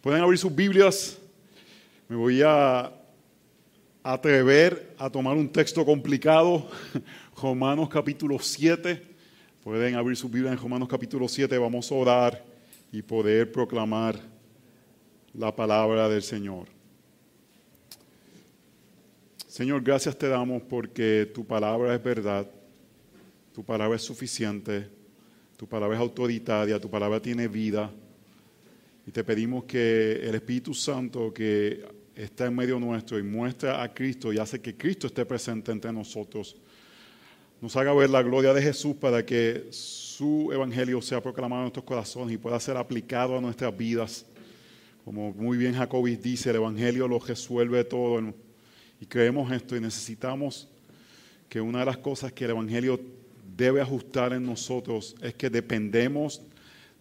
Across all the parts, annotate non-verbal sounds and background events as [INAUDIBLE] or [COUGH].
Pueden abrir sus Biblias. Me voy a atrever a tomar un texto complicado, [LAUGHS] Romanos capítulo 7. Pueden abrir sus Biblias en Romanos capítulo 7. Vamos a orar y poder proclamar la palabra del Señor. Señor, gracias te damos porque tu palabra es verdad, tu palabra es suficiente, tu palabra es autoritaria, tu palabra tiene vida. Y te pedimos que el Espíritu Santo que está en medio nuestro y muestra a Cristo y hace que Cristo esté presente entre nosotros, nos haga ver la gloria de Jesús para que su evangelio sea proclamado en nuestros corazones y pueda ser aplicado a nuestras vidas. Como muy bien Jacobis dice, el evangelio lo resuelve todo. Y creemos esto y necesitamos que una de las cosas que el evangelio debe ajustar en nosotros es que dependemos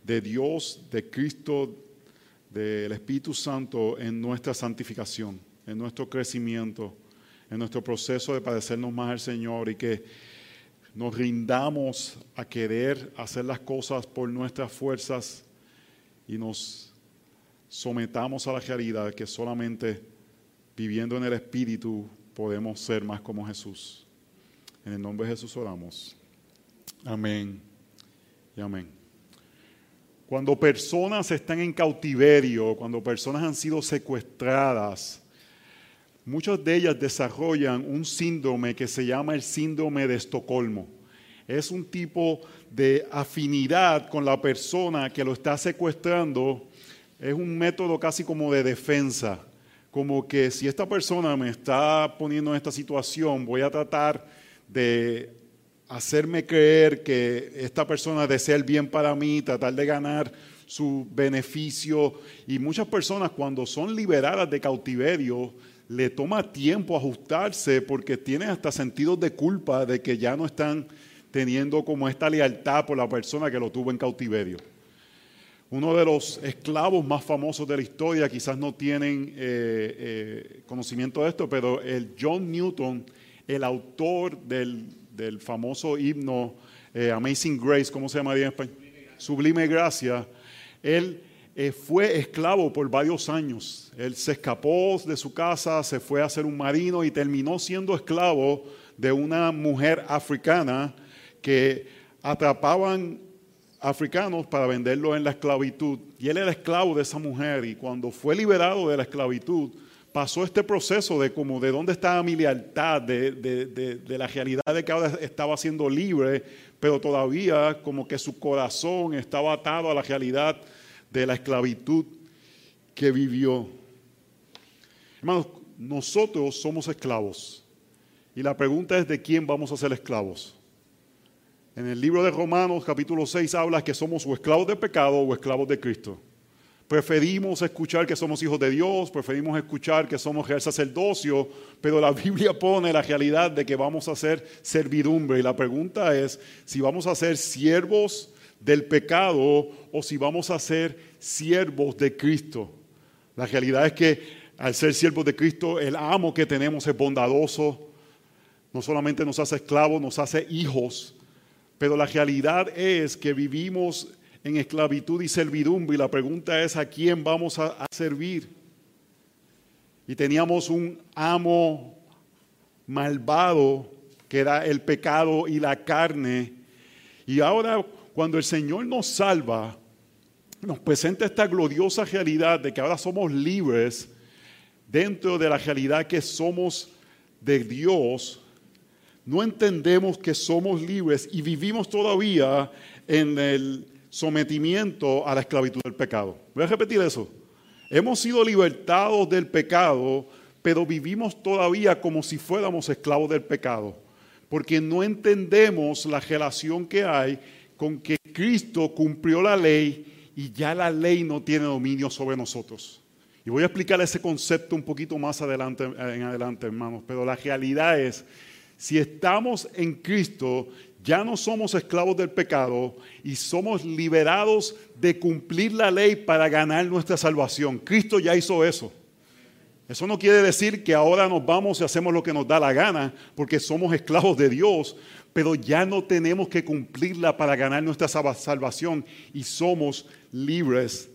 de Dios, de Cristo, del Espíritu Santo en nuestra santificación, en nuestro crecimiento, en nuestro proceso de padecernos más al Señor y que nos rindamos a querer hacer las cosas por nuestras fuerzas y nos sometamos a la realidad que solamente viviendo en el Espíritu podemos ser más como Jesús. En el nombre de Jesús oramos. Amén y amén. Cuando personas están en cautiverio, cuando personas han sido secuestradas, muchas de ellas desarrollan un síndrome que se llama el síndrome de Estocolmo. Es un tipo de afinidad con la persona que lo está secuestrando. Es un método casi como de defensa. Como que si esta persona me está poniendo en esta situación, voy a tratar de hacerme creer que esta persona desea el bien para mí, tratar de ganar su beneficio. Y muchas personas cuando son liberadas de cautiverio, le toma tiempo ajustarse porque tienen hasta sentidos de culpa de que ya no están teniendo como esta lealtad por la persona que lo tuvo en cautiverio. Uno de los esclavos más famosos de la historia, quizás no tienen eh, eh, conocimiento de esto, pero el John Newton, el autor del del famoso himno eh, Amazing Grace, ¿cómo se llama en español? Sublime Gracia. Él eh, fue esclavo por varios años. Él se escapó de su casa, se fue a ser un marino y terminó siendo esclavo de una mujer africana que atrapaban africanos para venderlos en la esclavitud. Y él era esclavo de esa mujer y cuando fue liberado de la esclavitud, pasó este proceso de como de dónde estaba mi lealtad, de, la realidad de que ahora estaba siendo libre, pero todavía como que su corazón estaba atado a la realidad de la esclavitud que vivió. Hermanos, nosotros somos esclavos. Y la pregunta es de quién vamos a ser esclavos. En el libro de Romanos capítulo 6 habla que somos o esclavos de pecado o esclavos de Cristo. Preferimos escuchar que somos hijos de Dios, preferimos escuchar que somos real sacerdocio, pero la [LAUGHS] Biblia pone la realidad de que vamos a ser servidumbre. Y la pregunta es si vamos a ser siervos del pecado o si vamos a ser siervos de Cristo. La realidad es que al ser siervos de Cristo, el amo que tenemos es bondadoso. No solamente nos hace esclavos, nos hace hijos. Pero la realidad es que vivimos en esclavitud y servidumbre y la pregunta es a quién vamos a, servir. Y teníamos un amo malvado que era el pecado y la carne. Y ahora cuando el Señor nos salva, nos presenta esta gloriosa realidad de que ahora somos libres dentro de la realidad que somos de Dios, no entendemos que somos libres y vivimos todavía en el sometimiento a la esclavitud del pecado. Voy a repetir eso. Hemos sido libertados del pecado, pero vivimos todavía como si fuéramos esclavos del pecado, porque no entendemos la relación que hay con que Cristo cumplió la ley y ya la ley no tiene dominio sobre nosotros. Y voy a explicar ese concepto un poquito más adelante, en adelante, hermanos, pero la realidad es, si estamos en Cristo, ya no somos esclavos del pecado y somos liberados de cumplir la ley para ganar nuestra salvación. Cristo ya hizo eso. Eso no quiere decir que ahora nos vamos y hacemos lo que nos da la gana, porque somos esclavos de Dios, pero ya no tenemos que cumplirla para ganar nuestra salvación y somos libres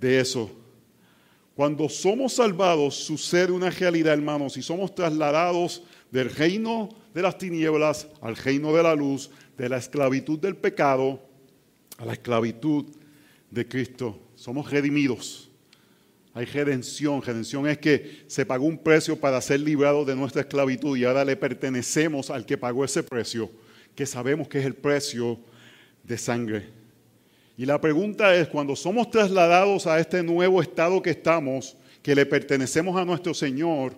de eso. Cuando somos salvados sucede una realidad, hermanos, y somos trasladados del reino de las tinieblas al reino de la luz, de la esclavitud del pecado a la esclavitud de Cristo. Somos redimidos. Hay redención. Redención es que se pagó un precio para ser librados de nuestra esclavitud y ahora le pertenecemos al que pagó ese precio, que sabemos que es el precio de sangre. Y la pregunta es, cuando somos trasladados a este nuevo estado que estamos, que le pertenecemos a nuestro Señor,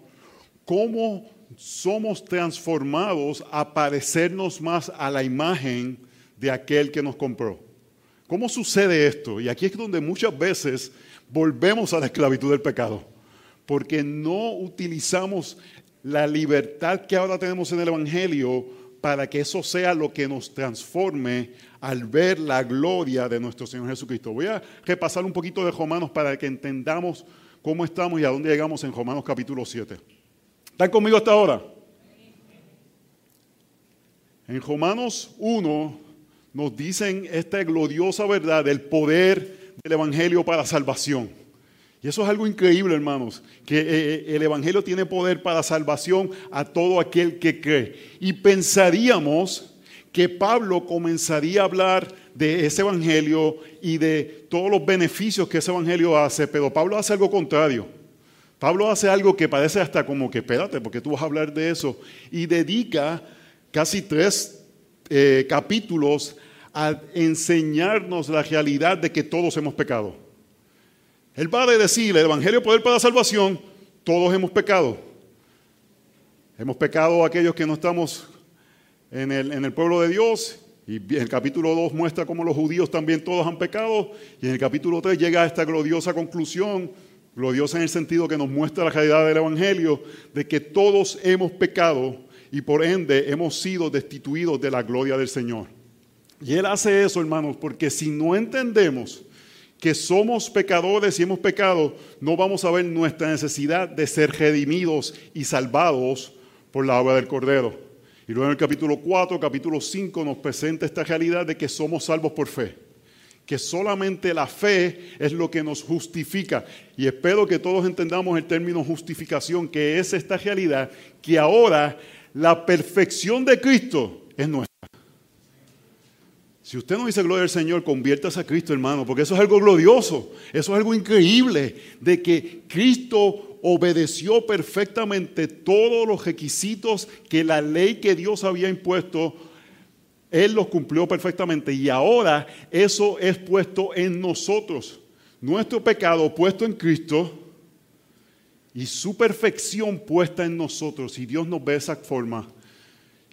¿cómo somos transformados a parecernos más a la imagen de aquel que nos compró? ¿Cómo sucede esto? Y aquí es donde muchas veces volvemos a la esclavitud del pecado, porque no utilizamos la libertad que ahora tenemos en el Evangelio para que eso sea lo que nos transforme al ver la gloria de nuestro Señor Jesucristo. Voy a repasar un poquito de Romanos para que entendamos cómo estamos y a dónde llegamos en Romanos capítulo 7. ¿Están conmigo hasta ahora? En Romanos 1 nos dicen esta gloriosa verdad del poder del Evangelio para salvación. Y eso es algo increíble, hermanos, que eh, eh, el Evangelio tiene poder para salvación a todo aquel que cree. Y pensaríamos que Pablo comenzaría a hablar de ese Evangelio y de todos los beneficios que ese Evangelio hace, pero Pablo hace algo contrario. Pablo hace algo que parece hasta como que, espérate, porque tú vas a hablar de eso, y dedica casi tres eh, capítulos a enseñarnos la realidad de que todos hemos pecado. Él va a decir, el Evangelio poder para la salvación, todos hemos pecado. Hemos pecado aquellos que no estamos en el, en el pueblo de Dios. Y el capítulo 2 muestra cómo los judíos también todos han pecado. Y en el capítulo 3 llega a esta gloriosa conclusión, gloriosa en el sentido que nos muestra la realidad del Evangelio, de que todos hemos pecado y por ende hemos sido destituidos de la gloria del Señor. Y Él hace eso, hermanos, porque si no entendemos que somos pecadores y hemos pecado, no vamos a ver nuestra necesidad de ser redimidos y salvados por la obra del Cordero. Y luego en el capítulo 4, capítulo 5 nos presenta esta realidad de que somos salvos por fe. Que solamente la fe es lo que nos justifica. Y espero que todos entendamos el término justificación, que es esta realidad, que ahora la perfección de Cristo es nuestra. Si usted no dice gloria al Señor, conviértase a Cristo, hermano, porque eso es algo glorioso, eso es algo increíble, de que Cristo obedeció perfectamente todos los requisitos que la ley que Dios había impuesto, Él los cumplió perfectamente y ahora eso es puesto en nosotros. Nuestro pecado puesto en Cristo y su perfección puesta en nosotros. Y Dios nos ve esa forma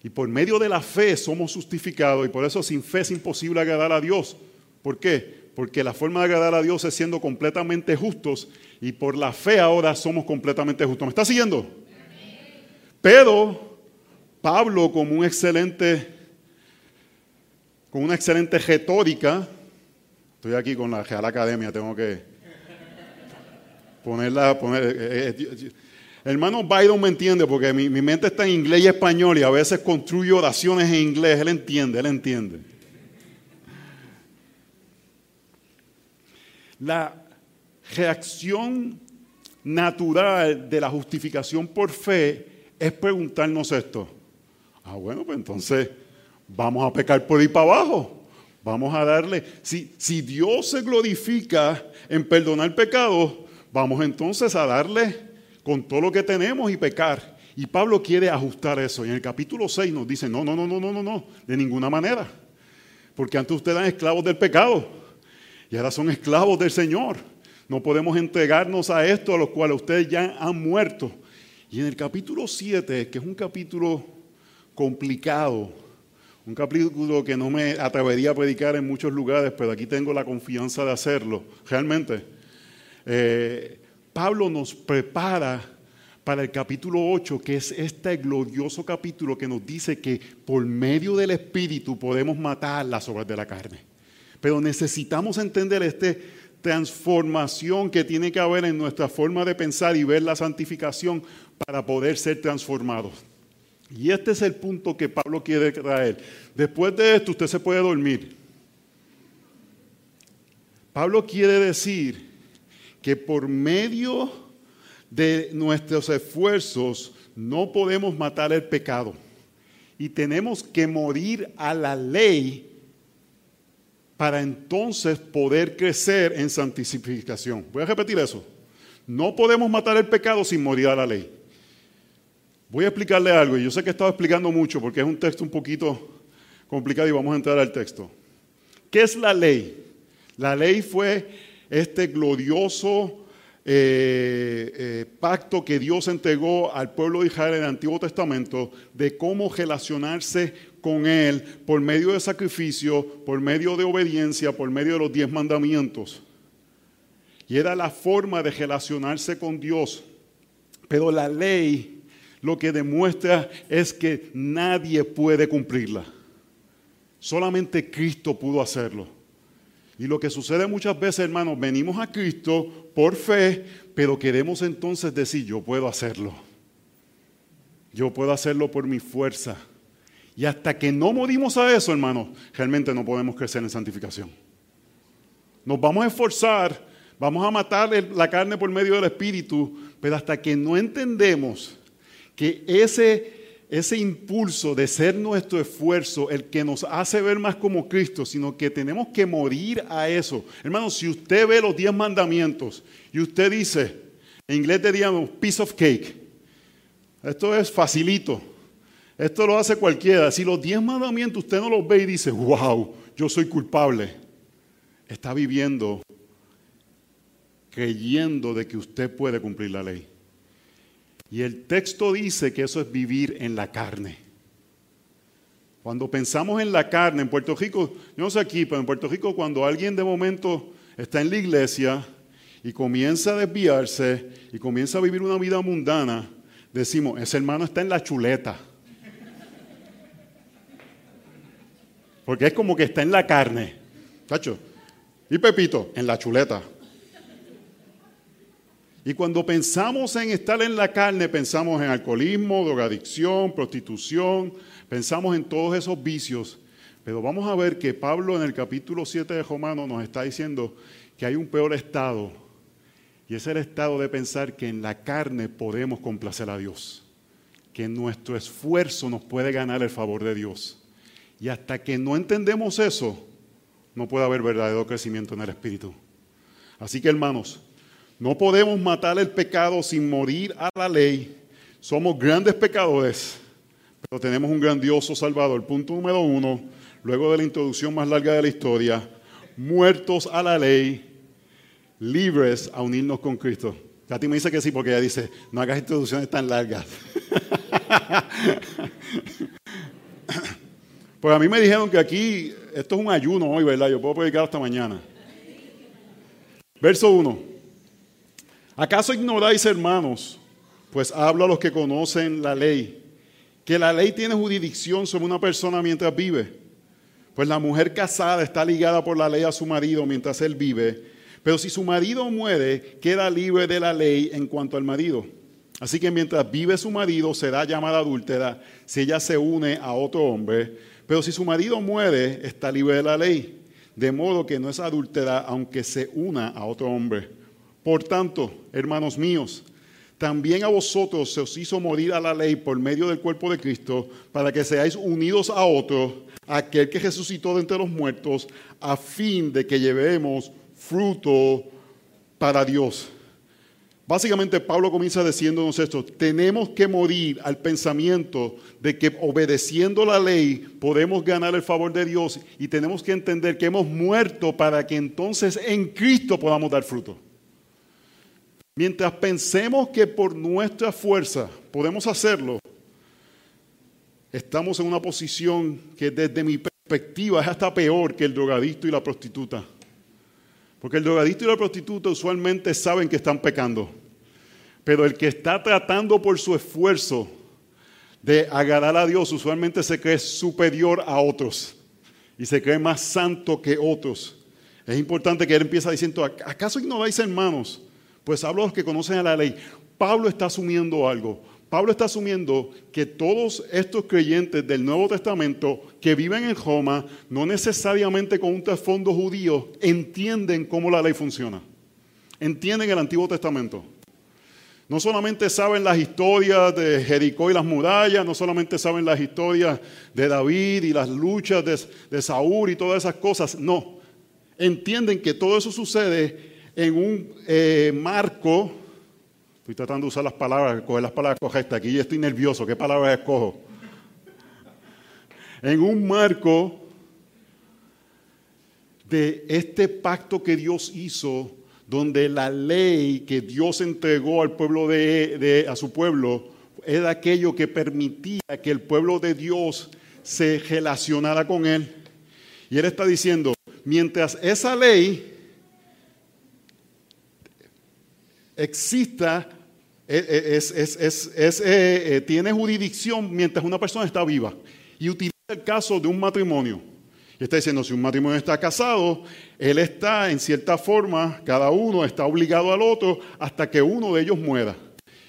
y por medio de la fe somos justificados y por eso sin fe es imposible agradar a Dios. ¿Por qué? Porque la forma de agradar a Dios es siendo completamente justos y por la fe ahora somos completamente justos. ¿Me está siguiendo? Pero Pablo como un excelente, con una excelente retórica, estoy aquí con la Real Academia, tengo que ponerla, poner, eh, eh, hermano Biden me entiende porque mi, mente está en inglés y español y a veces construyo oraciones en inglés. Él entiende, él entiende. La reacción natural de la justificación por fe es preguntarnos esto. Ah, bueno, pues entonces vamos a pecar por ir para abajo. Vamos a darle. Si, si Dios se glorifica en perdonar pecados, vamos entonces a darle con todo lo que tenemos y pecar. Y Pablo quiere ajustar eso. Y en el capítulo 6 nos dice, no, no, no, no, no, no, no, de ninguna manera. Porque antes ustedes eran esclavos del pecado y ahora son esclavos del Señor. No podemos entregarnos a esto a los cuales ustedes ya han muerto. Y en el capítulo 7, que es un capítulo complicado, un capítulo que no me atrevería a predicar en muchos lugares, pero aquí tengo la confianza de hacerlo, realmente. Eh, Pablo nos prepara para el capítulo 8, que es este glorioso capítulo que nos dice que por medio del Espíritu podemos matar las obras de la carne. Pero necesitamos entender esta transformación que tiene que haber en nuestra forma de pensar y ver la santificación para poder ser transformados. Y este es el punto que Pablo quiere traer. Después de esto usted se puede dormir. Pablo quiere decir que por medio de nuestros esfuerzos no podemos matar el pecado y tenemos que morir a la ley para entonces poder crecer en santificación. Voy a repetir eso. No podemos matar el pecado sin morir a la ley. Voy a explicarle algo, y yo sé que he estado explicando mucho porque es un texto un poquito complicado y vamos a entrar al texto. ¿Qué es la ley? La ley fue este glorioso eh, eh, pacto que Dios entregó al pueblo de Israel en el Antiguo Testamento de cómo relacionarse con Él por medio de sacrificio, por medio de obediencia, por medio de los diez mandamientos. Y era la forma de relacionarse con Dios. Pero la ley lo que demuestra es que nadie puede cumplirla. Solamente Cristo pudo hacerlo. Y lo que sucede muchas veces, hermanos, venimos a Cristo por fe, pero queremos entonces decir, yo puedo hacerlo. Yo puedo hacerlo por mi fuerza. Y hasta que no morimos a eso, hermanos, realmente no podemos crecer en santificación. Nos vamos a esforzar, vamos a matar la carne por medio del Espíritu, pero hasta que no entendemos que ese ese impulso de ser nuestro esfuerzo el que nos hace ver más como Cristo, sino que tenemos que morir a eso. Hermano, si usted ve los diez mandamientos y usted dice, en inglés diríamos piece of cake, esto es facilito, esto lo hace cualquiera. Si los diez mandamientos usted no los ve y dice, wow, yo soy culpable, está viviendo creyendo de que usted puede cumplir la ley. Y el texto dice que eso es vivir en la carne. Cuando pensamos en la carne, en Puerto Rico, yo no sé aquí, pero en Puerto Rico cuando alguien de momento está en la iglesia y comienza a desviarse y comienza a vivir una vida mundana, decimos, ese hermano está en la chuleta. Porque es como que está en la carne. ¿Tacho? Y Pepito, en la chuleta. Y cuando pensamos en estar en la carne, pensamos en alcoholismo, drogadicción, prostitución, pensamos en todos esos vicios. Pero vamos a ver que Pablo en el capítulo 7 de Romanos nos está diciendo que hay un peor estado. Y es el estado de pensar que en la carne podemos complacer a Dios. Que nuestro esfuerzo nos puede ganar el favor de Dios. Y hasta que no entendemos eso, no puede haber verdadero crecimiento en el Espíritu. Así que hermanos, no podemos matar el pecado sin morir a la ley. Somos grandes pecadores, pero tenemos un grandioso Salvador. Punto número uno, luego de la introducción más larga de la historia, muertos a la ley, libres a unirnos con Cristo. Katy me dice que sí, porque ella dice, no hagas introducciones tan largas. [LAUGHS] pues a mí me dijeron que aquí, esto es un ayuno hoy, ¿verdad? Yo puedo predicar hasta mañana. Verso 1. ¿Acaso ignoráis, hermanos? Pues habla a los que conocen la ley, que la ley tiene jurisdicción sobre una persona mientras vive. Pues la mujer casada está ligada por la ley a su marido mientras él vive, pero si su marido muere, queda libre de la ley en cuanto al marido. Así que mientras vive su marido será llamada adúltera si ella se une a otro hombre, pero si su marido muere, está libre de la ley. De modo que no es adúltera aunque se una a otro hombre. Por tanto, hermanos míos, también a vosotros se os hizo morir a la ley por medio del cuerpo de Cristo, para que seáis unidos a otro, aquel que resucitó de entre los muertos, a fin de que llevemos fruto para Dios. Básicamente Pablo comienza diciéndonos esto, tenemos que morir al pensamiento de que obedeciendo la ley podemos ganar el favor de Dios y tenemos que entender que hemos muerto para que entonces en Cristo podamos dar fruto. Mientras pensemos que por nuestra fuerza podemos hacerlo, estamos en una posición que desde mi perspectiva es hasta peor que el drogadicto y la prostituta. Porque el drogadicto y la prostituta usualmente saben que están pecando. Pero el que está tratando por su esfuerzo de agradar a Dios usualmente se cree superior a otros y se cree más santo que otros. Es importante que él empiece diciendo, ¿acaso ignoráis hermanos? Pues hablo a los que conocen a la ley. Pablo está asumiendo algo. Pablo está asumiendo que todos estos creyentes del Nuevo Testamento que viven en Roma, no necesariamente con un trasfondo judío, entienden cómo la ley funciona. entienden el Antiguo Testamento. No solamente saben las historias de Jericó y las murallas, no solamente saben las historias de David y las luchas de, Saúl y todas esas cosas, no. Entienden que todo eso sucede en un eh, marco. Estoy tratando de usar las palabras, coger las palabras correctas. Aquí ya estoy nervioso. ¿Qué palabras escojo? En un marco de este pacto que Dios hizo donde la ley que Dios entregó al pueblo de, a su pueblo era aquello que permitía que el pueblo de Dios se relacionara con él. Y él está diciendo, mientras esa ley exista, e, e, es, eh, eh, tiene jurisdicción mientras una persona está viva. Y utiliza el caso de un matrimonio. Y está diciendo, si un matrimonio está casado, él está en cierta forma, cada uno está obligado al otro hasta que uno de ellos muera.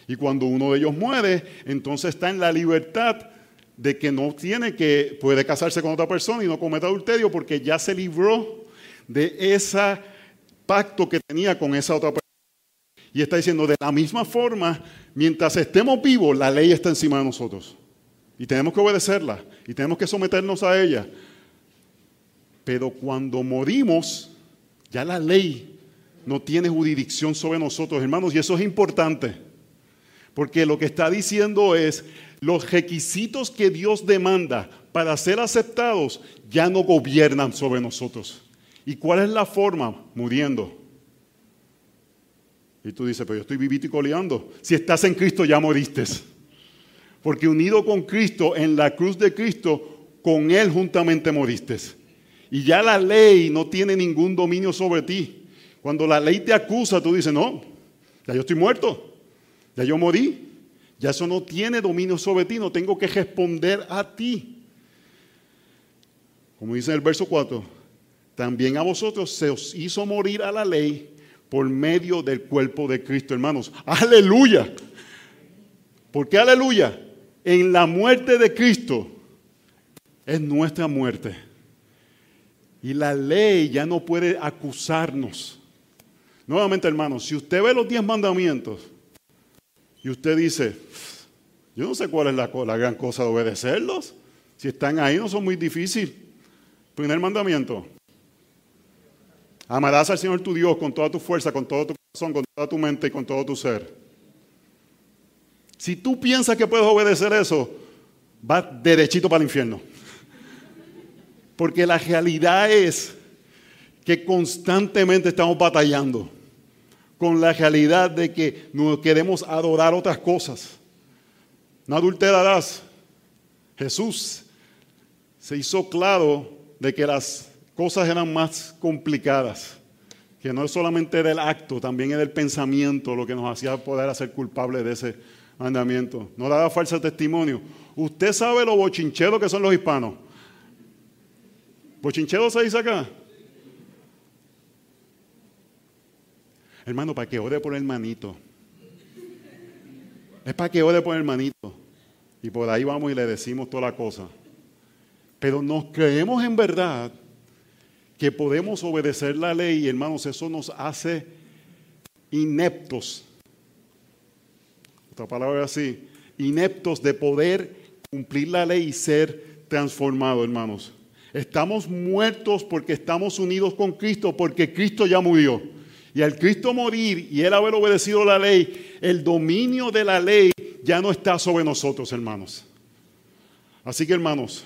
Y cuando uno de ellos muere, entonces está en la libertad de que no tiene que, puede casarse con otra persona y no cometa adulterio porque ya se libró de ese pacto que tenía con esa otra persona. Y está diciendo, de la misma forma, mientras estemos vivos, la ley está encima de nosotros. Y tenemos que obedecerla y tenemos que someternos a ella. Pero cuando morimos, ya la ley no tiene jurisdicción sobre nosotros, hermanos, y eso es importante. Porque lo que está diciendo es, los requisitos que Dios demanda para ser aceptados ya no gobiernan sobre nosotros. ¿Y cuál es la forma? Muriendo. Y tú dices, pero yo estoy vivito y coleando. Si estás en Cristo ya moriste. Porque unido con Cristo, en la cruz de Cristo, con Él juntamente moriste. Y ya la ley no tiene ningún dominio sobre ti. Cuando la ley te acusa, tú dices, no, ya yo estoy muerto, ya yo morí, ya eso no tiene dominio sobre ti, no tengo que responder a ti. Como dice el verso 4, también a vosotros se os hizo morir a la ley por medio del cuerpo de Cristo, hermanos. Aleluya. ¿Por qué aleluya? En la muerte de Cristo es nuestra muerte. Y la ley ya no puede acusarnos. Nuevamente, hermanos, si usted ve los diez mandamientos y usted dice, yo no sé cuál es la, la gran cosa de obedecerlos. Si están ahí no son muy difíciles. Primer mandamiento. Amarás al Señor tu Dios con toda tu fuerza, con todo tu corazón, con toda tu mente y con todo tu ser. Si tú piensas que puedes obedecer eso, vas derechito para el infierno. Porque la realidad es que constantemente estamos batallando con la realidad de que no queremos adorar otras cosas. No adulterarás. Jesús se hizo claro de que las cosas eran más complicadas, que no es solamente del acto, también es del pensamiento lo que nos hacía poder hacer culpables de ese mandamiento. No daba falso testimonio. Usted sabe lo bochincheros que son los hispanos. ¿Bochinchero se dice acá? Hermano, para que ore por el hermanito. Es para que ore por el hermanito. Y por ahí vamos y le decimos toda la cosa. Pero nos creemos en verdad que podemos obedecer la ley, hermanos, eso nos hace ineptos. Otra palabra así, ineptos de poder cumplir la ley y ser transformados, hermanos. Estamos muertos porque estamos unidos con Cristo, porque Cristo ya murió. Y al Cristo morir y él haber obedecido la ley, el dominio de la ley ya no está sobre nosotros, hermanos. Así que, hermanos,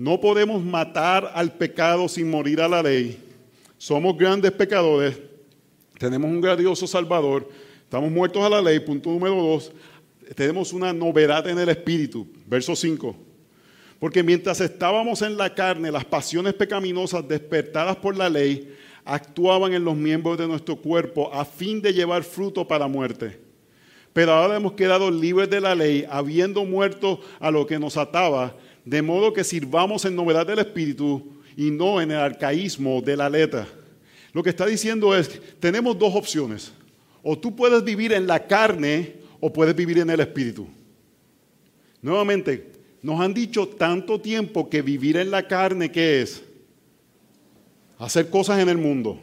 no podemos matar al pecado sin morir a la ley. Somos grandes pecadores, tenemos un grandioso Salvador, estamos muertos a la ley. Punto número dos, tenemos una novedad en el Espíritu. Verso 5. Porque mientras estábamos en la carne, las pasiones pecaminosas despertadas por la ley actuaban en los miembros de nuestro cuerpo a fin de llevar fruto para muerte. Pero ahora hemos quedado libres de la ley, habiendo muerto a lo que nos ataba, de modo que sirvamos en novedad del Espíritu y no en el arcaísmo de la letra. Lo que está diciendo es, tenemos dos opciones. O tú puedes vivir en la carne o puedes vivir en el Espíritu. Nuevamente, nos han dicho tanto tiempo que vivir en la carne, ¿qué es? Hacer cosas en el mundo.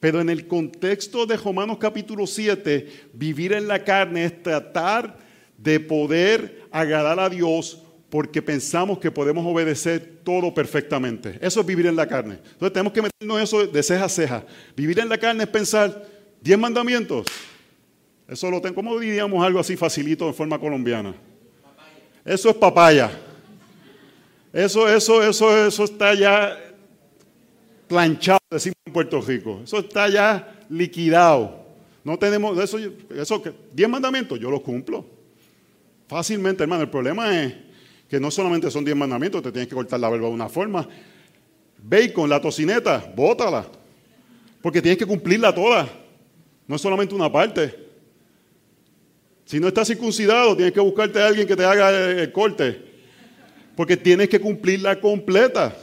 Pero en el contexto de Romanos capítulo 7, vivir en la carne es tratar de poder agradar a Dios porque pensamos que podemos obedecer todo perfectamente. Eso es vivir en la carne. Entonces tenemos que meternos eso de ceja a ceja. Vivir en la carne es pensar, diez mandamientos. Eso lo tengo, ¿cómo diríamos algo así facilito en forma colombiana? Eso es papaya. Eso, eso, eso, eso está ya planchado, decimos en Puerto Rico. Eso está ya liquidado. No tenemos, eso, eso, diez mandamientos, yo los cumplo. Fácilmente, hermano. El problema es que no solamente son diez mandamientos, te tienes que cortar la verba de una forma. Bacon, la tocineta, bótala. Porque tienes que cumplirla toda. No es solamente una parte. Si no estás circuncidado, tienes que buscarte a alguien que te haga el corte. Porque tienes que cumplirla completa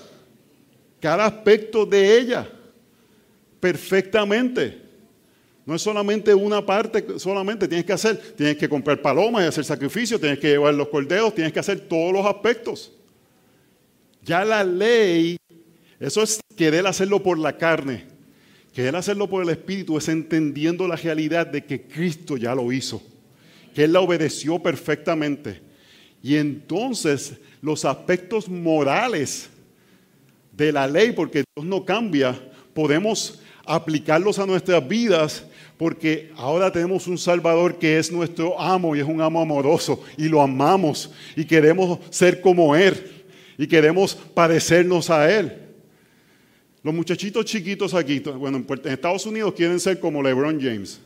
cada aspecto de ella perfectamente. No es solamente una parte, solamente tienes que hacer, tienes que comprar palomas y hacer sacrificios, tienes que llevar los cordeos, tienes que hacer todos los aspectos. Ya la ley, eso es querer hacerlo por la carne, querer hacerlo por el Espíritu es entendiendo la realidad de que Cristo ya lo hizo, que Él la obedeció perfectamente. Y entonces los aspectos morales de la ley, porque Dios no cambia, podemos aplicarlos a nuestras vidas porque ahora tenemos un Salvador que es nuestro amo y es un amo amoroso y lo amamos y queremos ser como Él y queremos parecernos a Él. Los muchachitos chiquitos aquí, bueno, en Estados Unidos quieren ser como LeBron James.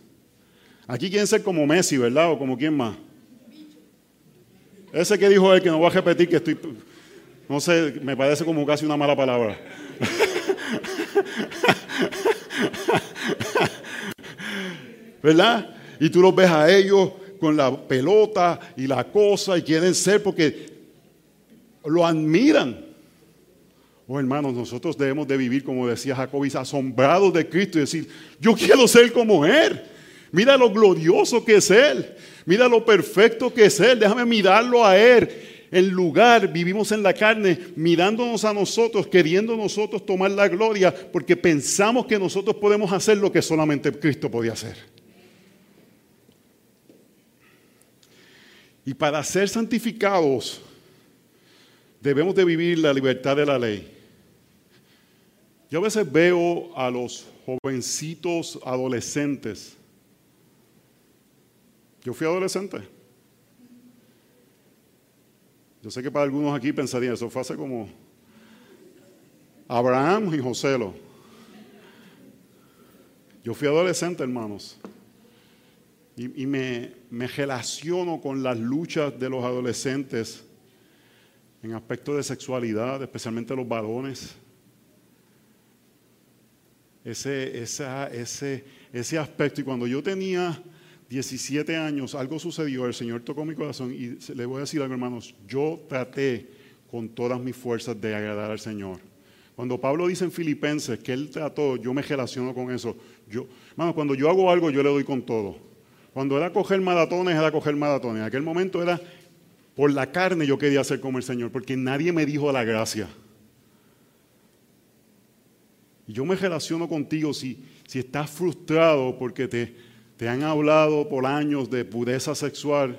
Aquí quieren ser como Messi, ¿verdad? O como quién más. Ese que dijo él, que no voy a repetir, que estoy, no sé, me parece como casi una mala palabra. [LAUGHS] ¿Verdad? Y tú los ves a ellos con la pelota y la cosa y quieren ser porque lo admiran. Oh, hermanos, nosotros debemos de vivir, como decía Jacobis, asombrados de Cristo y decir, yo quiero ser como Él. Mira lo glorioso que es Él. Mira lo perfecto que es Él. Déjame mirarlo a Él. En lugar, vivimos en la carne, mirándonos a nosotros, queriendo nosotros tomar la gloria, porque pensamos que nosotros podemos hacer lo que solamente Cristo podía hacer. Y para ser santificados, debemos de vivir la libertad de la ley. Yo a veces veo a los jovencitos adolescentes. Yo fui adolescente. Yo sé que para algunos aquí pensarían, eso fue hace como Abraham y José. Yo fui adolescente, hermanos. Y, me, me, relaciono con las luchas de los adolescentes en aspectos de sexualidad, especialmente los varones. Ese, ese, ese aspecto. Y cuando yo tenía 17 años, algo sucedió, el Señor tocó mi corazón y le voy a decir algo, hermanos, yo traté con todas mis fuerzas de agradar al Señor. Cuando Pablo dice en Filipenses que él trató, yo me relaciono con eso. Yo, hermano, cuando yo hago algo, yo le doy con todo. Cuando era coger maratones, era coger maratones. En aquel momento era por la carne yo quería ser como el Señor, porque nadie me dijo la gracia. Yo me relaciono contigo si, si estás frustrado porque te, te han hablado por años de pureza sexual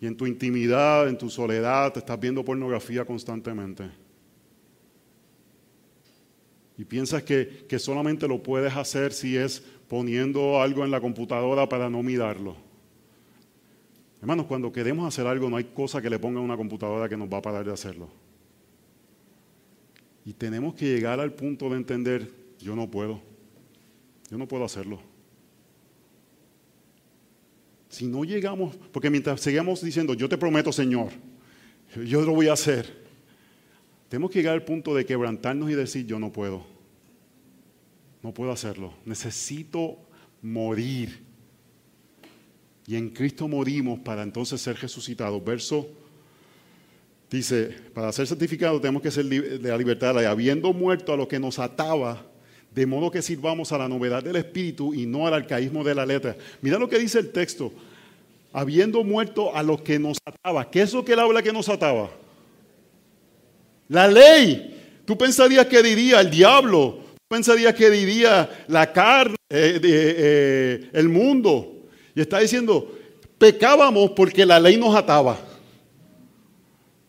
y en tu intimidad, en tu soledad, te estás viendo pornografía constantemente. Y piensas que, que solamente lo puedes hacer si es poniendo algo en la computadora para no mirarlo. Hermanos, cuando queremos hacer algo, no hay cosa que le ponga en una computadora que nos va a parar de hacerlo. Y tenemos que llegar al punto de entender, yo no puedo, yo no puedo hacerlo. Si no llegamos, porque mientras seguimos diciendo, yo te prometo, Señor, yo lo voy a hacer, tenemos que llegar al punto de quebrantarnos y decir, yo no puedo. No puedo hacerlo. Necesito morir. Y en Cristo morimos para entonces ser resucitados. Verso dice, para ser santificados tenemos que ser de la libertad habiendo muerto a lo que nos ataba, de modo que sirvamos a la novedad del Espíritu y no al arcaísmo de la letra. Mira lo que dice el texto. Habiendo muerto a lo que nos ataba. ¿Qué es lo que él habla que nos ataba? La ley. Tú pensarías que diría el diablo, pensaría que diría la carne, eh, eh, el mundo. Y está diciendo, pecábamos porque la ley nos ataba.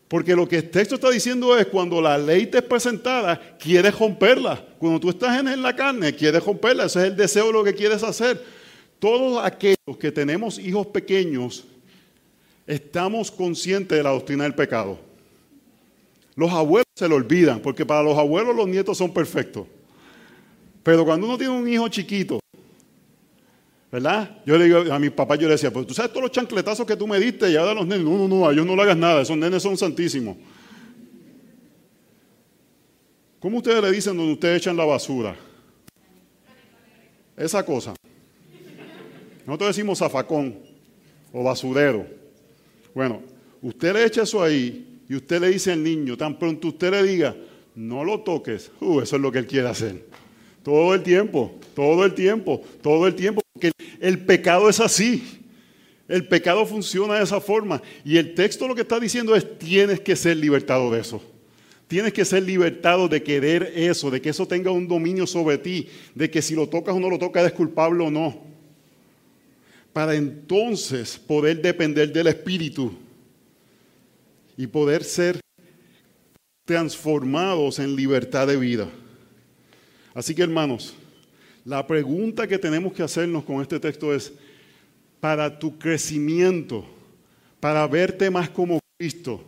Porque lo que el texto está diciendo es cuando la ley te es presentada, quieres romperla. Cuando tú estás en la carne, quieres romperla. Ese es el deseo de lo que quieres hacer. Todos aquellos que tenemos hijos pequeños, estamos conscientes de la doctrina del pecado. Los abuelos se lo olvidan, porque para los abuelos los nietos son perfectos. Pero cuando uno tiene un hijo chiquito, ¿verdad? Yo le digo a mi papá, yo le decía, pues tú sabes todos los chancletazos que tú me diste y ahora los nenes, no, no, no, a ellos no le hagas nada, esos nenes son santísimos. ¿Cómo ustedes le dicen donde ustedes echan la basura? Esa cosa. Nosotros decimos zafacón o basurero. Bueno, usted le echa eso ahí y usted le dice al niño, tan pronto usted le diga, no lo toques, uh, eso es lo que él quiere hacer. Todo el tiempo, todo el tiempo, todo el tiempo. Porque el pecado es así. El pecado funciona de esa forma. Y el texto lo que está diciendo es, tienes que ser libertado de eso. Tienes que ser libertado de querer eso, de que eso tenga un dominio sobre ti, de que si lo tocas o no lo tocas eres culpable o no. Para entonces poder depender del Espíritu y poder ser transformados en libertad de vida. Así que hermanos, la pregunta que tenemos que hacernos con este texto es, para tu crecimiento, para verte más como Cristo,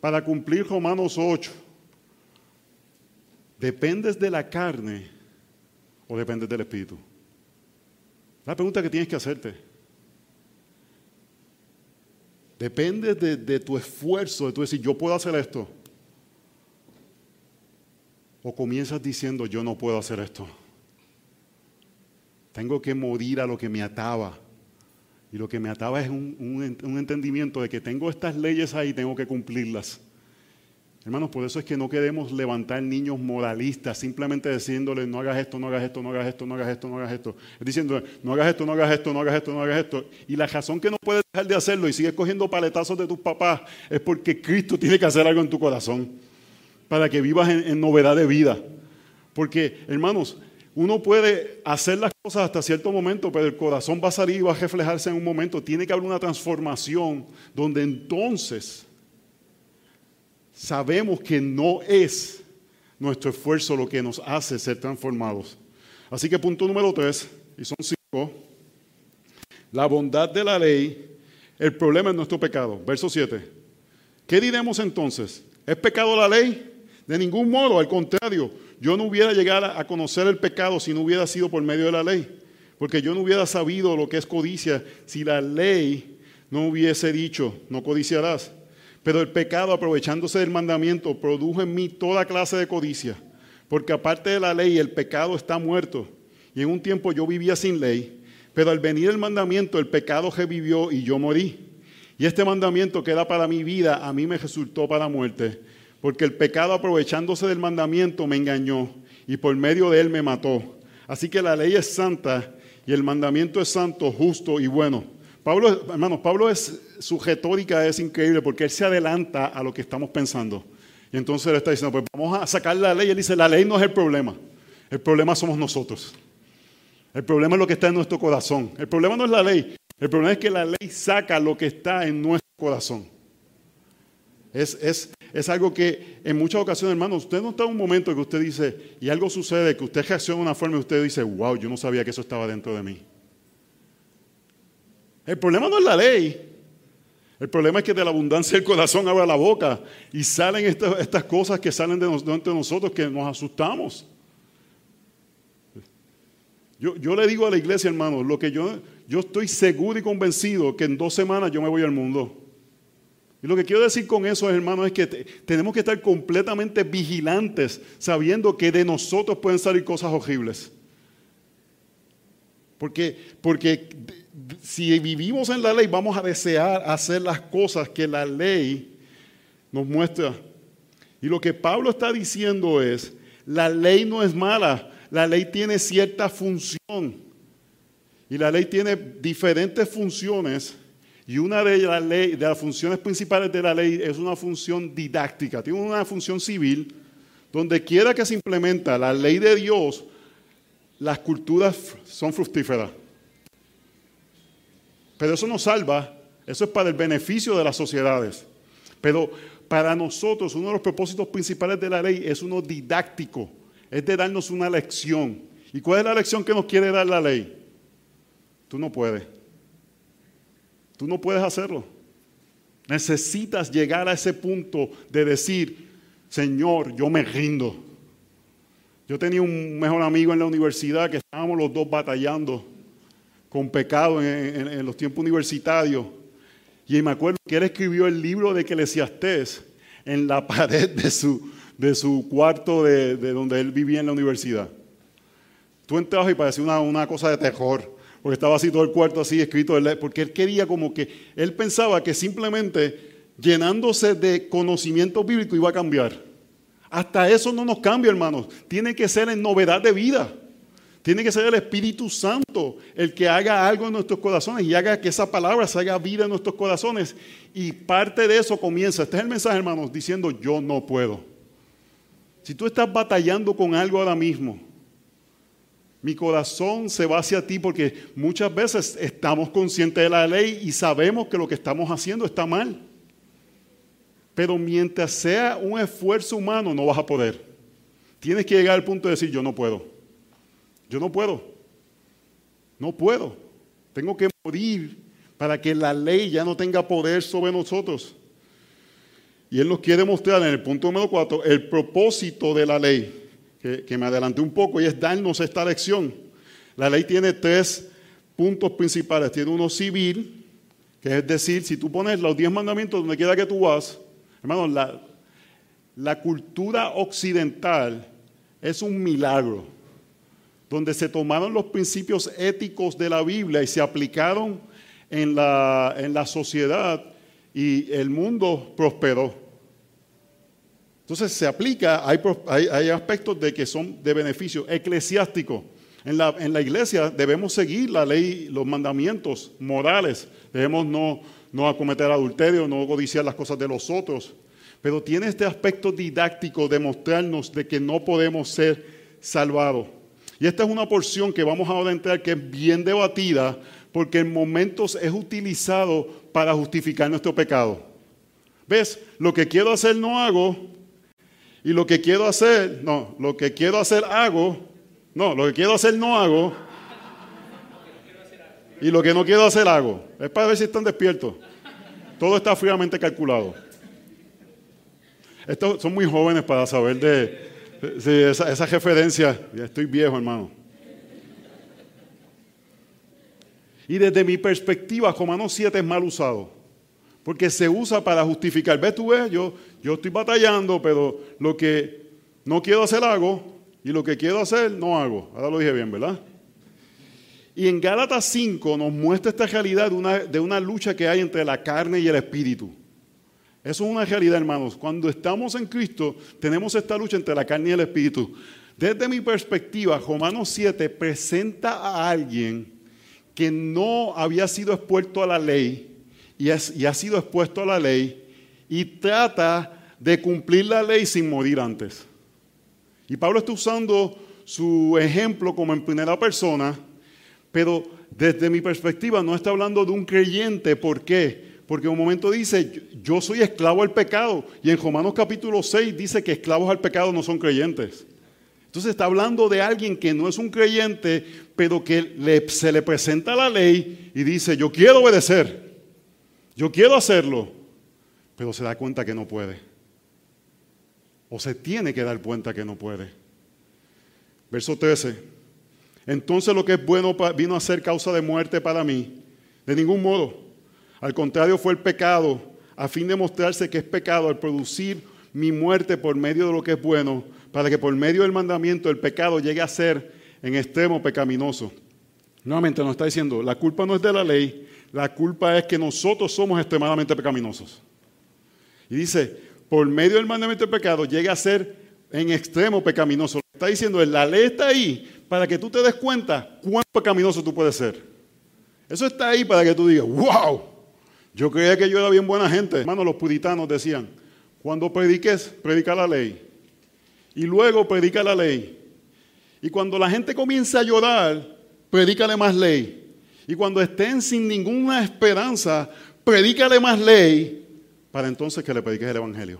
para cumplir Romanos 8, ¿dependes de la carne o dependes del Espíritu? La pregunta que tienes que hacerte. Depende de, de, tu esfuerzo, de tu decir, yo puedo hacer esto. O comienzas diciendo, yo no puedo hacer esto. Tengo que morir a lo que me ataba. Y lo que me ataba es un, entendimiento de que tengo estas leyes ahí, tengo que cumplirlas. Hermanos, por eso es que no queremos levantar niños moralistas, simplemente diciéndoles, no hagas esto, no hagas esto, no hagas esto, no hagas esto, no hagas esto. Es diciendo, no hagas esto, no hagas esto, no hagas esto, no hagas esto. Y la razón que no puedes dejar de hacerlo y sigues cogiendo paletazos de tus papás es porque Cristo tiene que hacer algo en tu corazón para que vivas en, novedad de vida. Porque, hermanos, uno puede hacer las cosas hasta cierto momento, pero el corazón va a salir y va a reflejarse en un momento. Tiene que haber una transformación donde entonces sabemos que no es nuestro esfuerzo lo que nos hace ser transformados. Así que punto número tres, y son cinco, la bondad de la ley, el problema es nuestro pecado. Verso 7. ¿Qué diremos entonces? ¿Es pecado la ley? De ningún modo, al contrario, yo no hubiera llegado a conocer el pecado si no hubiera sido por medio de la ley, porque yo no hubiera sabido lo que es codicia si la ley no hubiese dicho, no codiciarás. Pero el pecado, aprovechándose del mandamiento, produjo en mí toda clase de codicia, porque aparte de la ley, el pecado está muerto. Y en un tiempo yo vivía sin ley, pero al venir el mandamiento, el pecado revivió y yo morí. Y este mandamiento que era para mi vida, a mí me resultó para muerte porque el pecado aprovechándose del mandamiento me engañó y por medio de él me mató. Así que la ley es santa y el mandamiento es santo, justo y bueno. Pablo, hermanos, Pablo es, su retórica es increíble porque él se adelanta a lo que estamos pensando. Y entonces él está diciendo, pues vamos a sacar la ley. Él dice, la ley no es el problema. El problema somos nosotros. El problema es lo que está en nuestro corazón. El problema no es la ley. El problema es que la ley saca lo que está en nuestro corazón. Es, es, es algo que en muchas ocasiones, hermanos, usted no está en un momento que usted dice, y algo sucede, que usted reacciona de una forma y usted dice, wow, yo no sabía que eso estaba dentro de mí. El problema no es la ley. El problema es que de la abundancia del corazón abre la boca y salen estas, cosas que salen de, de nosotros que nos asustamos. Yo, yo, le digo a la iglesia, hermanos, lo que yo, yo estoy seguro y convencido que en dos semanas yo me voy al mundo. Y lo que quiero decir con eso, hermano, es que tenemos que estar completamente vigilantes, sabiendo que de nosotros pueden salir cosas horribles. Porque, porque si vivimos en la ley, vamos a desear hacer las cosas que la ley nos muestra. Y lo que Pablo está diciendo es, la ley no es mala, la ley tiene cierta función. Y la ley tiene diferentes funciones y una de, de las funciones principales de la ley es una función didáctica. Tiene una función civil, Donde quiera que se implementa la ley de Dios, las culturas son fructíferas. Pero eso no salva, eso es para el beneficio de las sociedades. Pero para nosotros uno de los propósitos principales de la ley es uno didáctico, es de darnos una lección. ¿Y cuál es la lección que nos quiere dar la ley? Tú no puedes. Tú no puedes hacerlo. Necesitas llegar a ese punto de decir, Señor, yo me rindo. Yo tenía un mejor amigo en la universidad que estábamos los dos batallando con pecado en, los tiempos universitarios. Y me acuerdo que él escribió el libro de Eclesiastés en la [LAUGHS] pared de su, de su cuarto de, donde él vivía en la universidad. Tú entrabas y parecía una, una cosa de terror porque estaba así todo el cuarto así escrito, porque él quería como que, él pensaba que simplemente llenándose de conocimiento bíblico iba a cambiar. Hasta eso no nos cambia, hermanos. Tiene que ser en novedad de vida. Tiene que ser el Espíritu Santo el que haga algo en nuestros corazones y haga que esa palabra se haga vida en nuestros corazones. Y parte de eso comienza. Este es el mensaje, hermanos, diciendo yo no puedo. Si tú estás batallando con algo ahora mismo, mi corazón se va hacia ti porque muchas veces estamos conscientes de la ley y sabemos que lo que estamos haciendo está mal. Pero mientras sea un esfuerzo humano, no vas a poder. Tienes que llegar al punto de decir, yo no puedo. Yo no puedo. No puedo. Tengo que morir para que la ley ya no tenga poder sobre nosotros. Y Él nos quiere mostrar en el punto número 4 el propósito de la ley que, me adelanté un poco y es darnos esta lección. La ley tiene tres puntos principales. Tiene uno civil, que es decir, si tú pones los diez mandamientos donde quiera que tú vas, hermano, la, la cultura occidental es un milagro, donde se tomaron los principios éticos de la Biblia y se aplicaron en la, en la sociedad y el mundo prosperó. Entonces se aplica, hay, aspectos de que son de beneficio eclesiástico. En la, en la, iglesia debemos seguir la ley, los mandamientos morales. Debemos no, no acometer adulterio, no codiciar las cosas de los otros. Pero tiene este aspecto didáctico de mostrarnos de que no podemos ser salvados. Y esta es una porción que vamos a entrar que es bien debatida porque en momentos es utilizado para justificar nuestro pecado. ¿Ves? Lo que quiero hacer no hago, y lo que quiero hacer, no, lo que quiero hacer hago, no, lo que quiero hacer no hago. Y lo que no quiero hacer hago. Es para ver si están despiertos. Todo está fríamente calculado. Estos son muy jóvenes para saber de, esa, referencia. Ya estoy viejo, hermano. Y desde mi perspectiva, Romanos 7 es mal usado. Porque se usa para justificar. ¿Ves tú? Ves? Yo, yo estoy batallando, pero lo que no quiero hacer hago y lo que quiero hacer no hago. Ahora lo dije bien, ¿verdad? Y en Gálatas 5 nos muestra esta realidad de una, de una lucha que hay entre la carne y el espíritu. Eso es una realidad, hermanos. Cuando estamos en Cristo, tenemos esta lucha entre la carne y el espíritu. Desde mi perspectiva, Romanos 7 presenta a alguien que no había sido expuesto a la ley, y, ha sido expuesto a la ley y trata de cumplir la ley sin morir antes. Y Pablo está usando su ejemplo como en primera persona, pero desde mi perspectiva no está hablando de un creyente. ¿Por qué? Porque en un momento dice, yo soy esclavo al pecado. Y en Romanos capítulo 6 dice que esclavos al pecado no son creyentes. Entonces está hablando de alguien que no es un creyente, pero que se le presenta la ley y dice, yo quiero obedecer. Yo quiero hacerlo, pero se da cuenta que no puede. O se tiene que dar cuenta que no puede. Verso 13. Entonces lo que es bueno vino a ser causa de muerte para mí. De ningún modo. Al contrario fue el pecado, a fin de mostrarse que es pecado al producir mi muerte por medio de lo que es bueno, para que por medio del mandamiento el pecado llegue a ser en extremo pecaminoso. Nuevamente nos está diciendo, la culpa no es de la ley, la culpa es que nosotros somos extremadamente pecaminosos. Y dice, por medio del mandamiento del pecado llega a ser en extremo pecaminoso. Lo está diciendo la ley está ahí para que tú te des cuenta cuán pecaminoso tú puedes ser. Eso está ahí para que tú digas, wow, yo creía que yo era bien buena gente. Hermanos, los puritanos decían, cuando prediques, predica la ley. y luego predica la ley. Y cuando la gente comienza a llorar, predícale más ley. Y cuando estén sin ninguna esperanza, predícale más ley para entonces que le prediques el Evangelio.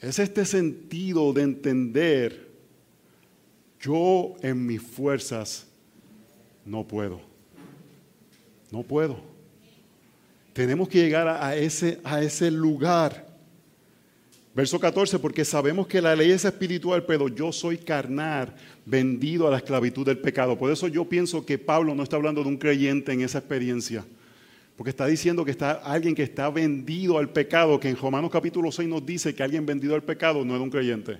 Es este sentido de entender, yo en mis fuerzas no puedo. No puedo. Tenemos que llegar a, ese, a ese lugar. Verso 14, porque sabemos que la ley es espiritual, pero yo soy carnal, vendido a la esclavitud del pecado. Por eso yo pienso que Pablo no está hablando de un creyente en esa experiencia. Porque está diciendo que está alguien que está vendido al pecado, que en Romanos capítulo 6 nos dice que alguien vendido al pecado no es un creyente.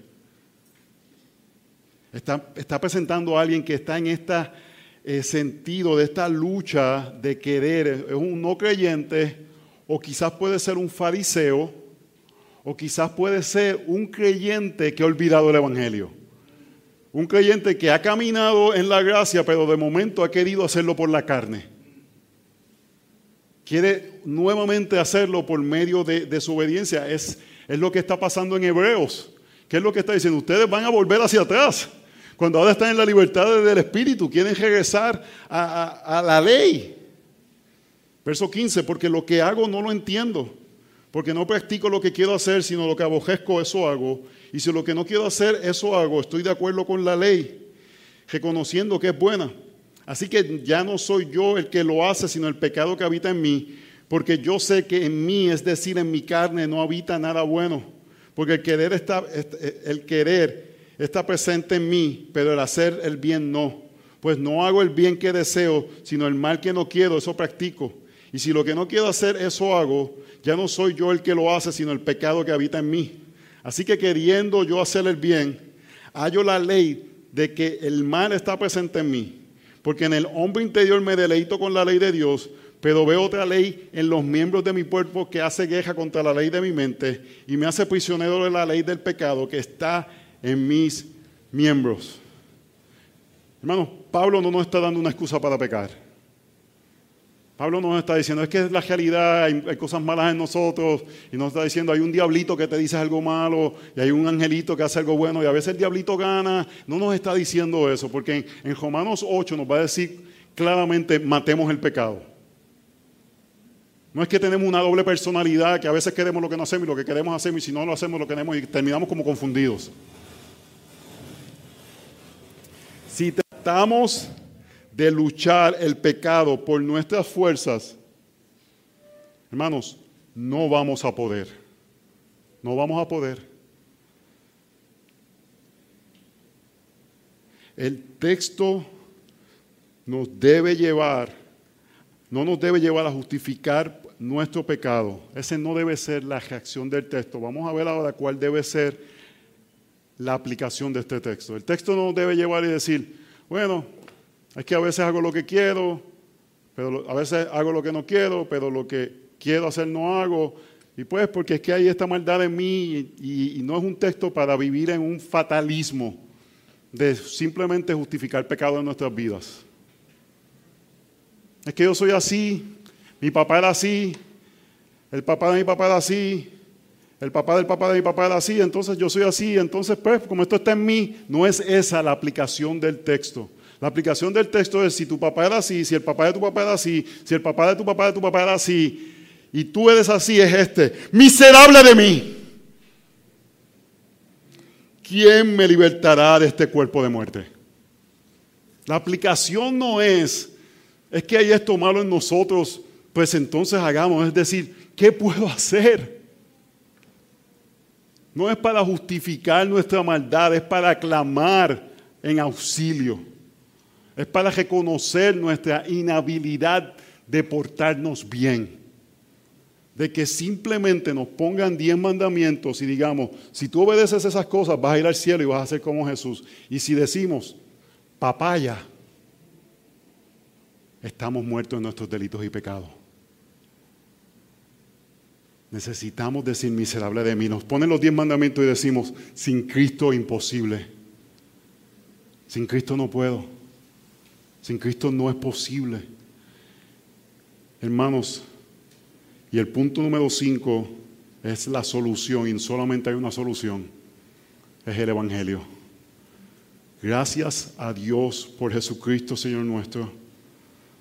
Está, está presentando a alguien que está en este sentido de esta lucha de querer, es un no creyente, o quizás puede ser un fariseo, o quizás puede ser un creyente que ha olvidado el Evangelio. Un creyente que ha caminado en la gracia, pero de momento ha querido hacerlo por la carne quiere nuevamente hacerlo por medio de, su obediencia. Es, es lo que está pasando en Hebreos. ¿Qué es lo que está diciendo? Ustedes van a volver hacia atrás. Cuando ahora están en la libertad del Espíritu, quieren regresar a, a la ley. Verso 15, porque lo que hago no lo entiendo, porque no practico lo que quiero hacer, sino lo que abojezco, eso hago. Y si lo que no quiero hacer, eso hago, estoy de acuerdo con la ley, reconociendo que es buena. Así que ya no soy yo el que lo hace, sino el pecado que habita en mí, porque yo sé que en mí, es decir, en mi carne, no habita nada bueno, porque el querer está, el querer está presente en mí, pero el hacer el bien no. Pues no hago el bien que deseo, sino el mal que no quiero, eso practico. Y si lo que no quiero hacer, eso hago, ya no soy yo el que lo hace, sino el pecado que habita en mí. Así que queriendo yo hacer el bien, hallo la ley de que el mal está presente en mí porque en el hombre interior me deleito con la ley de Dios, pero veo otra ley en los miembros de mi cuerpo que hace guerra contra la ley de mi mente y me hace prisionero de la ley del pecado que está en mis miembros. Hermanos, Pablo no nos está dando una excusa para pecar. Pablo nos está diciendo, es que es la realidad, hay, cosas malas en nosotros, y nos está diciendo, hay un diablito que te dice algo malo, y hay un angelito que hace algo bueno, y a veces el diablito gana. No nos está diciendo eso, porque en, en Romanos 8 nos va a decir claramente, matemos el pecado. No es que tenemos una doble personalidad, que a veces queremos lo que no hacemos y lo que queremos hacemos, y si no lo hacemos lo queremos y terminamos como confundidos. Si tratamos de luchar el pecado por nuestras fuerzas, hermanos, no vamos a poder. No vamos a poder. El texto nos debe llevar, no nos debe llevar a justificar nuestro pecado. Ese no debe ser la reacción del texto. Vamos a ver ahora cuál debe ser la aplicación de este texto. El texto no debe llevar y decir, bueno, es que a veces hago lo que quiero, pero a veces hago lo que no quiero, pero lo que quiero hacer no hago. Y pues porque es que hay esta maldad en mí y, no es un texto para vivir en un fatalismo de simplemente justificar pecado en nuestras vidas. Es que yo soy así, mi papá era así, el papá de mi papá era así, el papá del papá de mi papá era así, entonces yo soy así, entonces pues como esto está en mí, no es esa la aplicación del texto. La aplicación del texto es si tu papá era así, si el papá de tu papá era así, si el papá de tu papá de tu papá era así, y tú eres así, es este. Miserable de mí. ¿Quién me libertará de este cuerpo de muerte? La aplicación no es, es que hay esto malo en nosotros, pues entonces hagamos, es decir, ¿qué puedo hacer? No es para justificar nuestra maldad, es para clamar en auxilio. Es para reconocer nuestra inhabilidad de portarnos bien. De que simplemente nos pongan diez mandamientos y digamos, si tú obedeces esas cosas vas a ir al cielo y vas a ser como Jesús. Y si decimos, papaya, estamos muertos en nuestros delitos y pecados. Necesitamos decir miserable de mí. Nos ponen los diez mandamientos y decimos, sin Cristo imposible. Sin Cristo no puedo. Sin Cristo no es posible. Hermanos, y el punto número cinco es la solución, y solamente hay una solución. es el Evangelio. Gracias a Dios por Jesucristo, Señor nuestro.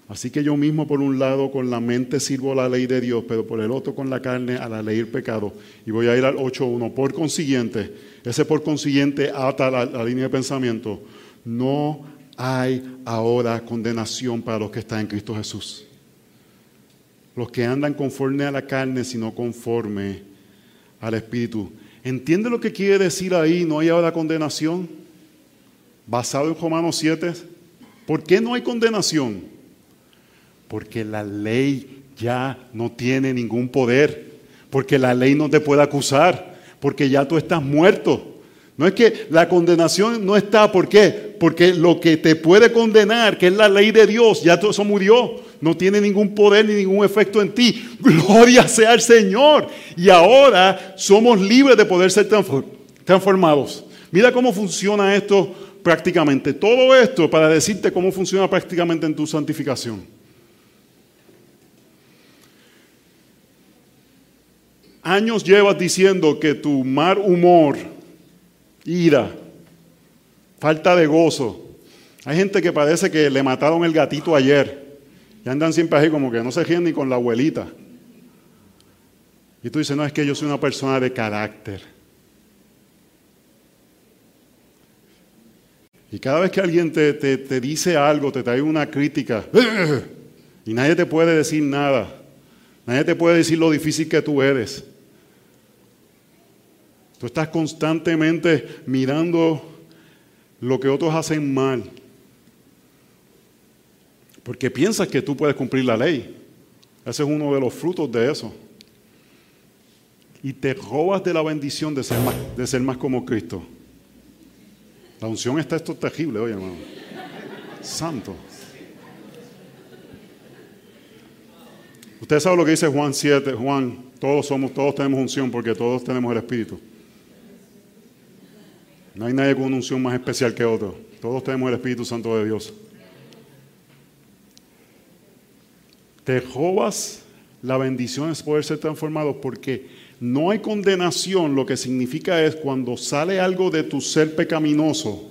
Así que yo mismo por un lado con la mente sirvo a la ley de Dios, pero por el otro con la carne a la ley del pecado. Y voy a ir al 8.1. Por consiguiente, ese por consiguiente ata la, la línea de pensamiento. No hay ahora condenación para los que están en Cristo Jesús. Los que andan conforme a la carne, sino conforme al Espíritu. ¿Entiende lo que quiere decir ahí? No hay ahora condenación. Basado en Romanos 7. ¿Por qué no hay condenación? Porque la ley ya no tiene ningún poder. Porque la ley no te puede acusar. Porque ya tú estás muerto. No es que la condenación no está, ¿por qué? Porque lo que te puede condenar, que es la ley de Dios, ya todo eso murió. No tiene ningún poder ni ningún efecto en ti. [LAUGHS] Gloria sea al Señor. Y ahora somos libres de poder ser transformados. Mira cómo funciona esto prácticamente. Todo esto para decirte cómo funciona prácticamente en tu santificación. Años llevas diciendo que tu mal humor, ira, falta de gozo. Hay gente que parece que le mataron el gatito ayer y andan siempre así como que no se ríen ni con la abuelita. Y tú dices, no, es que yo soy una persona de carácter. Y cada vez que alguien te, te dice algo, te trae una crítica, [LAUGHS] y nadie te puede decir nada, nadie te puede decir lo difícil que tú eres. Tú estás constantemente mirando lo que otros hacen mal. Porque piensas que tú puedes cumplir la ley. Ese es uno de los frutos de eso. Y te robas de la bendición de ser más, de ser más como Cristo. La unción está esto terrible, oye hermano. Santo. Usted sabe lo que dice Juan 7, Juan, todos somos, todos tenemos unción porque todos tenemos el Espíritu. No hay nadie con una unción más especial que otro. Todos tenemos el Espíritu Santo de Dios. Te robas la bendición de poder ser transformado porque no hay condenación. Lo que significa es cuando sale algo de tu ser pecaminoso,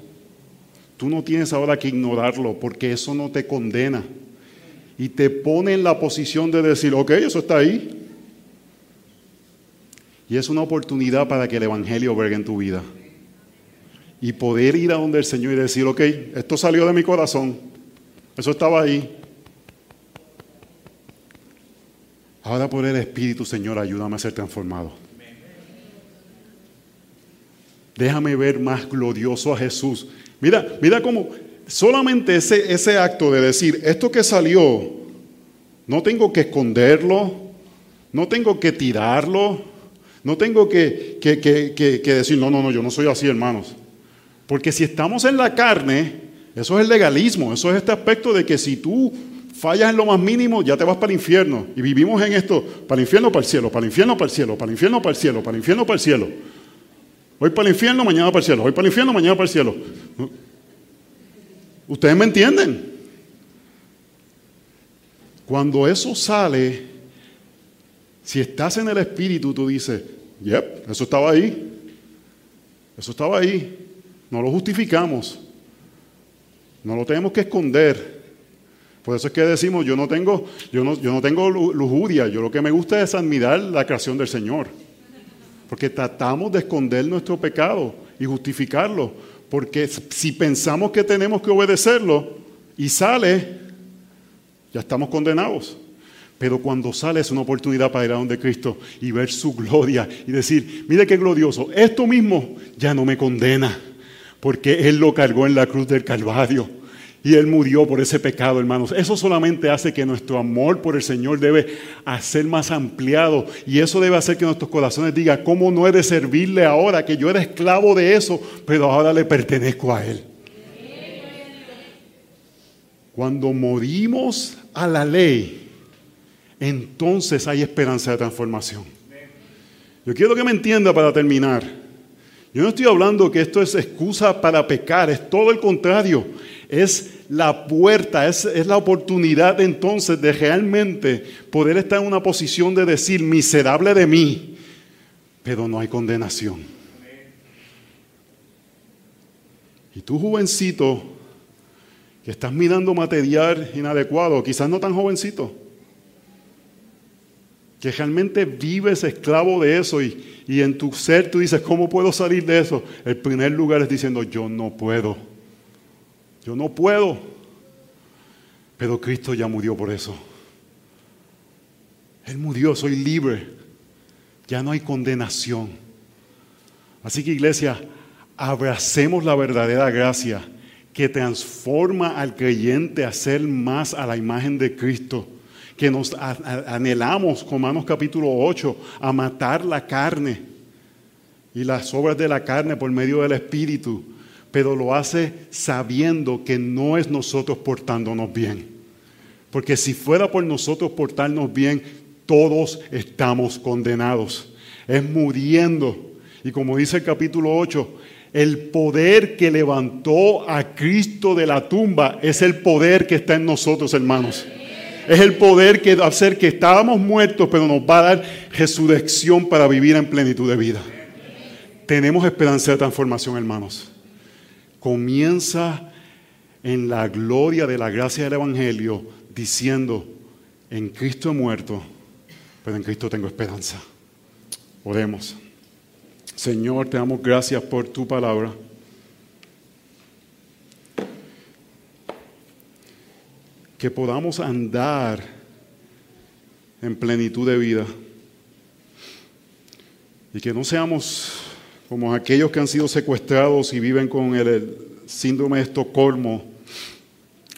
tú no tienes ahora que ignorarlo porque eso no te condena. Y te pone en la posición de decir, ok, eso está ahí. Y es una oportunidad para que el Evangelio vergue en tu vida y poder ir a donde el Señor y decir, ok, esto salió de mi corazón, eso estaba ahí. Ahora por el Espíritu, Señor, ayúdame a ser transformado. Déjame ver más glorioso a Jesús. Mira, mira cómo solamente ese, ese acto de decir, esto que salió, no tengo que esconderlo, no tengo que tirarlo, no tengo que, que, que decir, no, no, no, yo no soy así, hermanos. Porque si estamos en la carne, eso es el legalismo, eso es este aspecto de que si tú fallas en lo más mínimo, ya te vas para el infierno. Y vivimos en esto, para el infierno, para el cielo, para el infierno, para el cielo, para el infierno, para el cielo, para el infierno, para el cielo. Hoy para el infierno, mañana para el cielo. Hoy para el infierno, mañana para el cielo. ¿Ustedes me entienden? Cuando eso sale, si estás en el Espíritu, tú dices, yep, eso estaba ahí. Eso estaba ahí. No lo justificamos. No lo tenemos que esconder. Por eso es que decimos, yo no tengo, yo no, yo no tengo lujuria, yo lo que me gusta es admirar la creación del Señor. Porque tratamos de esconder nuestro pecado y justificarlo. Porque si pensamos que tenemos que obedecerlo y sale, ya estamos condenados. Pero cuando sale es una oportunidad para ir a donde Cristo y ver su gloria y decir, mire qué glorioso, esto mismo ya no me condena porque Él lo cargó en la cruz del Calvario. Y Él murió por ese pecado, hermanos. Eso solamente hace que nuestro amor por el Señor debe hacer más ampliado. Y eso debe hacer que nuestros corazones digan, ¿cómo no he de servirle ahora? Que yo era esclavo de eso, pero ahora le pertenezco a Él. Cuando morimos a la ley, entonces hay esperanza de transformación. Yo quiero que me entienda para terminar. Yo no estoy hablando que esto es excusa para pecar, es todo el contrario. Es la puerta, es, la oportunidad entonces de realmente poder estar en una posición de decir, miserable de mí, pero no hay condenación. Y tú, jovencito, que estás mirando material inadecuado, quizás no tan jovencito, que realmente vives esclavo de eso y, y en tu ser tú dices, ¿cómo puedo salir de eso? El primer lugar es diciendo, yo no puedo, yo no puedo, pero Cristo ya murió por eso. Él murió, soy libre, ya no hay condenación. Así que iglesia, abracemos la verdadera gracia que transforma al creyente a ser más a la imagen de Cristo que nos anhelamos, Romanos capítulo 8, a matar la carne y las obras de la carne por medio del Espíritu, pero lo hace sabiendo que no es nosotros portándonos bien. Porque si fuera por nosotros portarnos bien, todos estamos condenados. Es muriendo. Y como dice el capítulo 8, el poder que levantó a Cristo de la tumba es el poder que está en nosotros, hermanos. Es el poder que hacer que estábamos muertos, pero nos va a dar resurrección para vivir en plenitud de vida. Tenemos esperanza de transformación, hermanos. Comienza en la gloria de la gracia del Evangelio diciendo, en Cristo he muerto, pero en Cristo tengo esperanza. Oremos. Señor, te damos gracias por tu palabra. Que podamos andar en plenitud de vida y que no seamos como aquellos que han sido secuestrados y viven con el, síndrome de Estocolmo,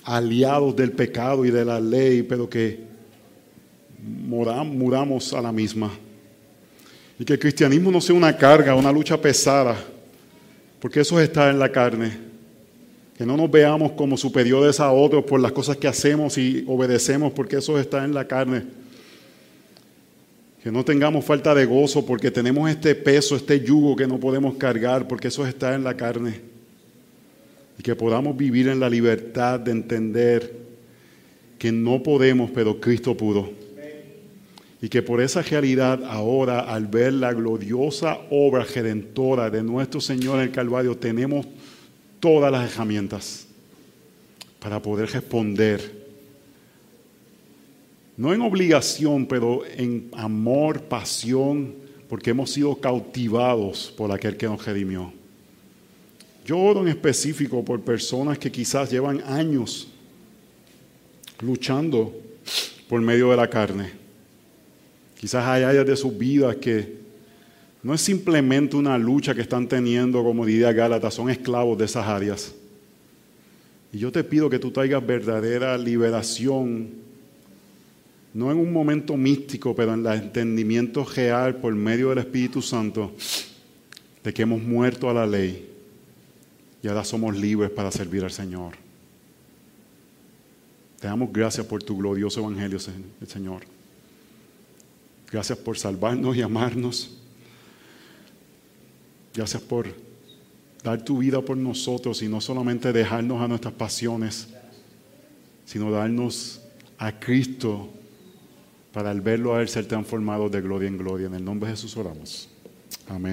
aliados del pecado y de la ley, pero que muramos a la misma. Y que el cristianismo no sea una carga, una lucha pesada, porque eso está en la carne que no nos veamos como superiores a otros por las cosas que hacemos y obedecemos, porque eso está en la carne. Que no tengamos falta de gozo porque tenemos este peso, este yugo que no podemos cargar, porque eso está en la carne. Y que podamos vivir en la libertad de entender que no podemos, pero Cristo pudo. Y que por esa realidad ahora, al ver la gloriosa obra redentora de nuestro Señor en el Calvario, tenemos todas las herramientas para poder responder, no en obligación, pero en amor, pasión, porque hemos sido cautivados por aquel que nos redimió. Yo oro en específico por personas que quizás llevan años luchando por medio de la carne. Quizás hay áreas de sus vidas que no es simplemente una lucha que están teniendo, como diría Gálatas, son esclavos de esas áreas. Y yo te pido que tú traigas verdadera liberación, no en un momento místico, pero en el entendimiento real por medio del Espíritu Santo, de que hemos muerto a la ley y ahora somos libres para servir al Señor. Te damos gracias por tu glorioso evangelio, Señor. Gracias por salvarnos y amarnos. Gracias por dar tu vida por nosotros y no solamente dejarnos a nuestras pasiones, sino darnos a Cristo para al verlo a Él ser transformado de gloria en gloria. En el nombre de Jesús oramos. Amén.